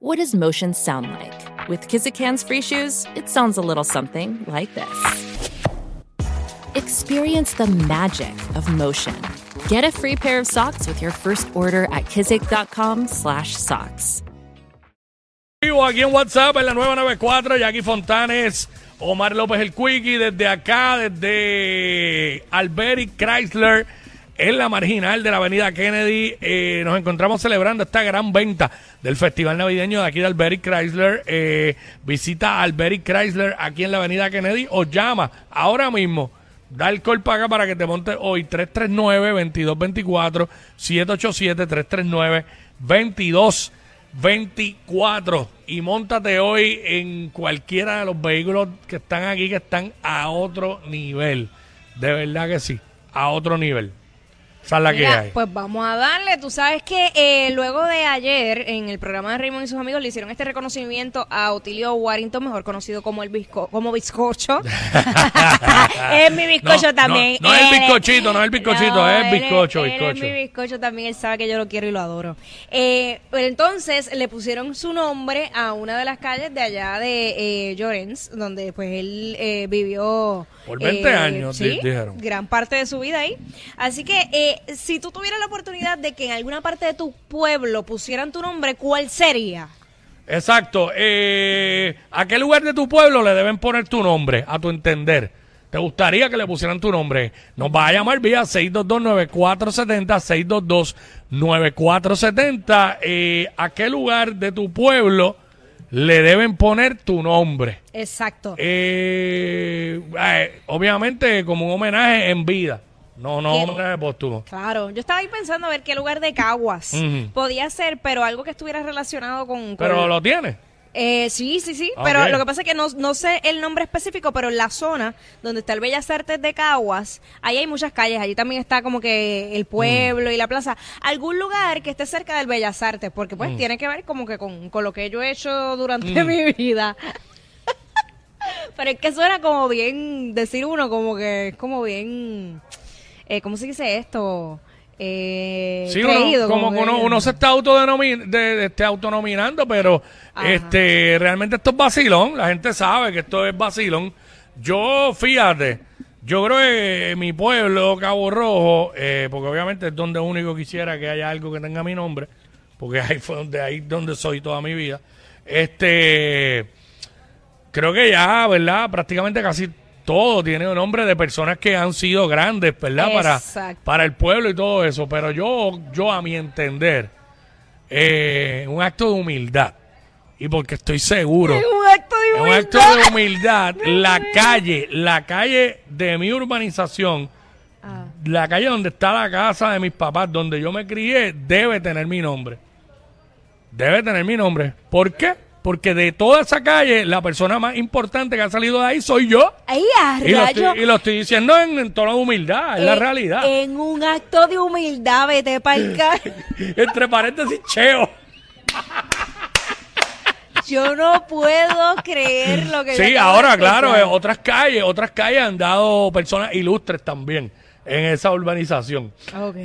What does motion sound like? With Kizikans free shoes, it sounds a little something like this. Experience the magic of motion. Get a free pair of socks with your first order at kizik.com slash socks. Vivo aquí en WhatsApp en la 994, Jackie Fontanes, Omar López el Quickie, desde acá, desde Alberic Chrysler, en la marginal de la avenida Kennedy. Eh, nos encontramos celebrando esta gran venta del Festival Navideño de aquí de Alberic Chrysler. Eh, visita Alberic Chrysler aquí en la avenida Kennedy o llama ahora mismo. Da el call acá para que te monte hoy 339-2224, 787-339-2224 y montate hoy en cualquiera de los vehículos que están aquí que están a otro nivel. De verdad que sí, a otro nivel. Esa es la que hay. pues vamos a darle. Tú sabes que eh, luego de ayer, en el programa de Raymond y sus amigos, le hicieron este reconocimiento a Otilio Warrington, mejor conocido como el bizco como bizcocho. es mi bizcocho No, también. no, no es el bizcochito, no es el bizcochito, es eres- bizcocho, bizcocho. mi bizcocho también, él sabe que yo lo quiero y lo adoro. Eh, pero entonces le pusieron su nombre a una de las calles de allá de eh, Llorens, donde pues él eh, vivió... Por 20 años, di- sí, dijeron. gran parte de su vida ahí. Así que eh, si tú tuvieras la oportunidad de que en alguna parte de tu pueblo pusieran tu nombre, ¿cuál sería? Exacto. Eh, ¿A qué lugar de tu pueblo le deben poner tu nombre, a tu entender? ¿Te gustaría que le pusieran tu nombre? Nos va a llamar vía 622-9470, 622-9470. Eh, ¿A qué lugar de tu pueblo le deben poner tu nombre? Exacto. Eh, eh, obviamente como un homenaje en vida. No, no ¿Qué? homenaje póstumo. Claro, yo estaba ahí pensando a ver qué lugar de Caguas podía ser, pero algo que estuviera relacionado con... con- Pero lo tiene. Eh, sí, sí, sí, Ok. pero lo que pasa es que no, no sé el nombre específico, pero en la zona donde está el Bellas Artes de Caguas, ahí hay muchas calles, allí también está como que el pueblo y la plaza, algún lugar que esté cerca del Bellas Artes, porque pues tiene que ver como que con, con lo que yo he hecho durante mi vida. pero es que suena como bien, decir uno como que es como bien, eh, ¿cómo se dice esto? Eh, Sí, creído, uno, como que uno, uno se está autodenomi- de, de- este, autonominando, pero Ajá. este realmente esto es vacilón. La gente sabe que esto es vacilón. Yo, fíjate, yo creo que en mi pueblo, Cabo Rojo, eh, porque obviamente es donde único quisiera que haya algo que tenga mi nombre, porque ahí fue donde, ahí donde soy toda mi vida. Este, creo que ya, ¿verdad? Prácticamente casi todo tiene un nombre de personas que han sido grandes, ¿verdad? Para, para el pueblo y todo eso. Pero yo, yo a mi entender, eh, un acto de humildad. Y porque estoy seguro. Es un acto de Es un humildad. acto de humildad. La calle, la calle de mi urbanización, Ah. la calle donde está la casa de mis papás, donde yo me crié, debe tener mi nombre. Debe tener mi nombre. ¿Por qué? Porque de toda esa calle, la persona más importante que ha salido de ahí soy yo. Ahí a Y lo, estoy, y lo estoy diciendo en, en tono de humildad, es la realidad. En un acto de humildad, vete para el Entre paréntesis, cheo. Yo no puedo creer lo que Sí, ahora, claro, escuchar. eh, otras calles, otras calles han dado personas ilustres también en esa urbanización.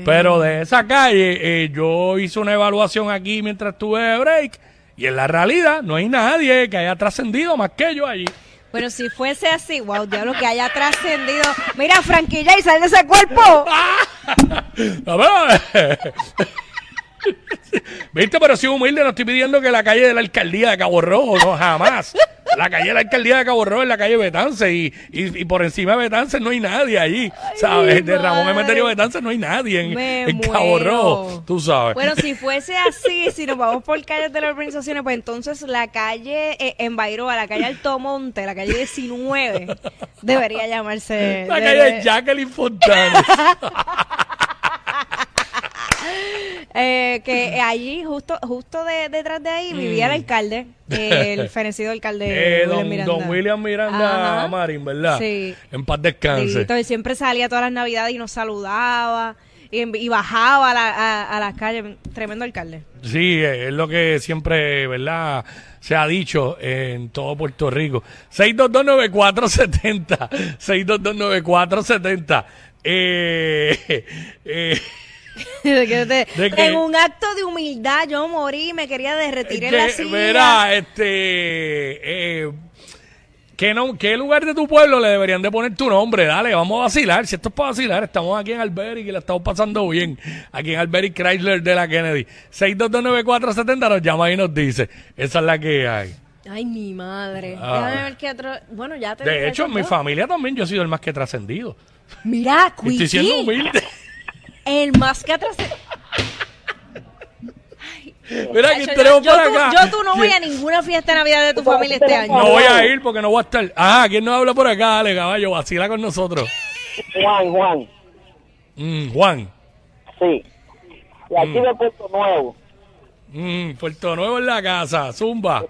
Pero de esa calle, eh, yo hice una evaluación aquí mientras estuve de break y en la realidad no hay nadie que haya trascendido más que yo allí. Bueno, si fuese así, wow, diablo, que haya trascendido. Mira, Franquilla, y sal de ese cuerpo. Viste, pero si humilde, no estoy pidiendo que la calle de la alcaldía de Cabo Rojo, no, jamás. La calle de la alcaldía de Cabo Rojo es la calle Betance y, y, y por encima de Betance no hay nadie allí, ¿sabes? De Ramón. Emeterio Betance no hay nadie en, Cabo. Rojo, tú sabes. Bueno, si fuese así, si nos vamos por calles de las organizaciones, pues entonces la calle eh, en Bairoa, la calle Altomonte, la calle 19, debería llamarse. la debe- calle Jacqueline Fontana. Eh, que allí, justo justo de- detrás de ahí, vivía el alcalde, el fenecido alcalde Mm. Eh, William don, Miranda. don William Miranda Ajá. Marín, ¿verdad? Sí. En paz descanse. Él siempre salía todas las navidades y nos saludaba y, y bajaba a, la- a- a las calles. Tremendo alcalde. Sí, eh, es lo que siempre, ¿verdad? Se ha dicho en todo Puerto Rico. 6229470. 6229470. Eh, eh, De que te- ¿De qué? en un acto de humildad yo morí, me quería derretir en la silla. verá, este, eh, ¿qué, no, ¿qué lugar de tu pueblo le deberían de poner tu nombre? Dale, vamos a vacilar. Si esto es para vacilar, estamos aquí en Alberic y la estamos pasando bien. Aquí en Alberic Chrysler de la Kennedy. 6229470 nos llama y nos dice. Esa es la que hay. Ay, mi madre. Ah. Déjame ver qué otro. Bueno, ya te De hecho, en mi familia también yo he sido el más que trascendido. Mira, Estoy siendo humilde. El más que atrás. Mira, que yo, tenemos yo por tú, acá. yo tú no voy a ninguna fiesta de Navidad de tu familia este año. No voy a ir porque no voy a estar. Ah, ¿quién nos habla por acá? Dale, caballo, vacila con nosotros. Juan, Juan, Mm, Juan. sí. Y aquí de Puerto Nuevo. Mm, Puerto Nuevo en la casa. Zumba.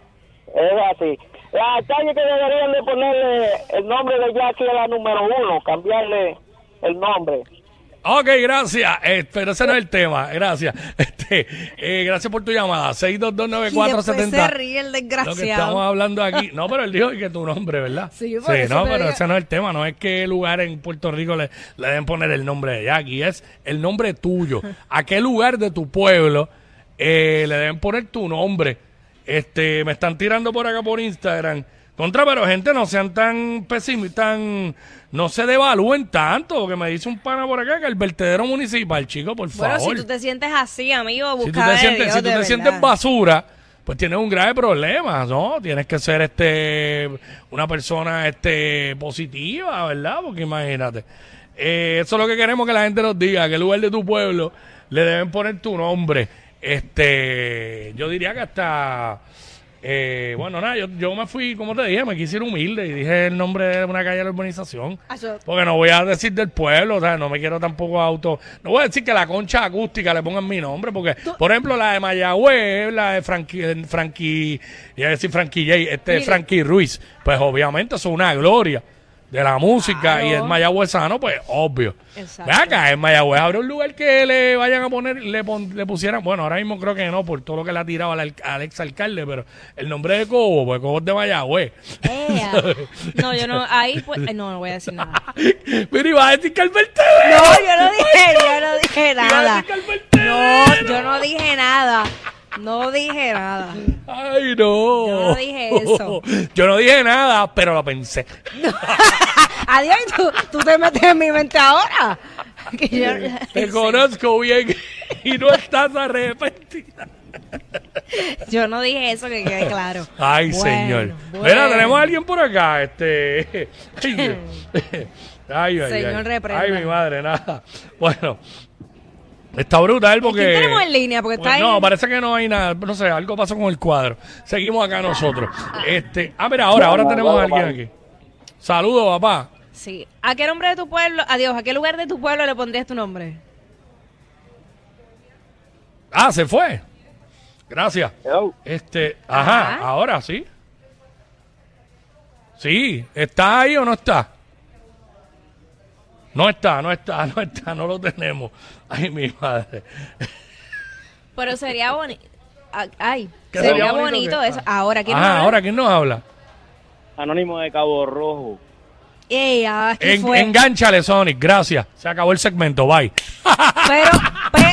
Es así. La calle que deberían de ponerle el nombre de Jackie a la número uno, cambiarle el nombre. Ok, gracias. Eh, pero ese no es el tema. Gracias. Este, eh, gracias por tu llamada. Y después se 6229470. ríe el Lo que estamos desgraciado. hablando aquí. No, pero él dijo que tu nombre, ¿verdad? Sí, por eso no, pero ese no es el tema. No es qué lugar en Puerto Rico le, le deben poner el nombre de Jackie. Es el nombre tuyo. ¿A qué lugar de tu pueblo eh, le deben poner tu nombre? Este, me están tirando por acá por Instagram. Contra, pero gente, no sean tan pesimistas, tan, no se devalúen tanto, porque me dice un pana por acá que el vertedero municipal, chico, por Bueno, favor. si tú te sientes así, amigo, Si tú busca te sientes, Dios, si tú te sientes basura, pues tienes un grave problema, ¿no? Tienes que ser este una persona este positiva, ¿verdad? Porque imagínate. Eh, eso es lo que queremos que la gente nos diga, que el lugar de tu pueblo le deben poner tu nombre. Este, yo diría que hasta eh, bueno, nada, yo, yo me fui, como te dije, me quise ir humilde y dije el nombre de una calle de la urbanización. Ah, eso- Porque no voy a decir del pueblo, o sea, no me quiero tampoco auto. No voy a decir que la concha acústica le pongan mi nombre, porque, por ejemplo, la de Mayagüez, la de Frankie, Frankie, iba a decir Frankie J, este Mire. Frankie Ruiz, pues obviamente eso es una gloria de la música Claro. y el mayagüezano, pues obvio. Exacto. Ve acá, en Mayagüez habrá un lugar que le vayan a poner, le, pon- le pusieran, bueno, ahora mismo creo que no, por todo lo que le ha tirado al, ex alcalde, pero el nombre de Cobo, pues Cobo es de Mayagüez. No, yo no, ahí pues, eh, no, no voy a decir nada. Mira, iba a decir que el. No, yo no dije, yo no dije Iba a nada. decir que el vertedero. No, yo no dije nada. No dije nada. Ay, no. Yo no dije eso. Yo no dije nada, pero lo pensé. Adiós, ¿y tú, tú te metes en mi mente ahora. Que yo- Te conozco bien y no estás arrepentida. Yo no dije eso, que quede claro. Ay, Bueno, señor. bueno. Mira, tenemos a alguien por acá. Este. Ay, ay, ay, Señor, ay. reprenda. Ay, mi madre, nada. Bueno. Está brutal porque. ¿Quién tenemos en línea? Porque está Pues ahí. No, parece que no hay nada. No sé, algo pasó con el cuadro. Seguimos acá nosotros. Este, ah, mira, ahora, ahora tenemos a alguien aquí. Saludos, papá. Sí. ¿A qué nombre de tu pueblo, adiós, a qué lugar de tu pueblo le pondrías tu nombre? Ah, se fue. Gracias. Hello. Este, ajá, Ajá. ahora sí. Sí, ¿está ahí o no está? No está, no está, no está, no lo tenemos. Ay, mi madre. Pero sería bonito. Ay, ¿Qué sería, sería bonito, bonito que- eso. Ahora, ¿quién Ajá, nos habla? ahora, ¿quién nos habla? Anónimo de Cabo Rojo. Ey, ah, ¿qué En, fue? engánchale, Sonic, gracias. Se acabó el segmento, bye. Pero, pe-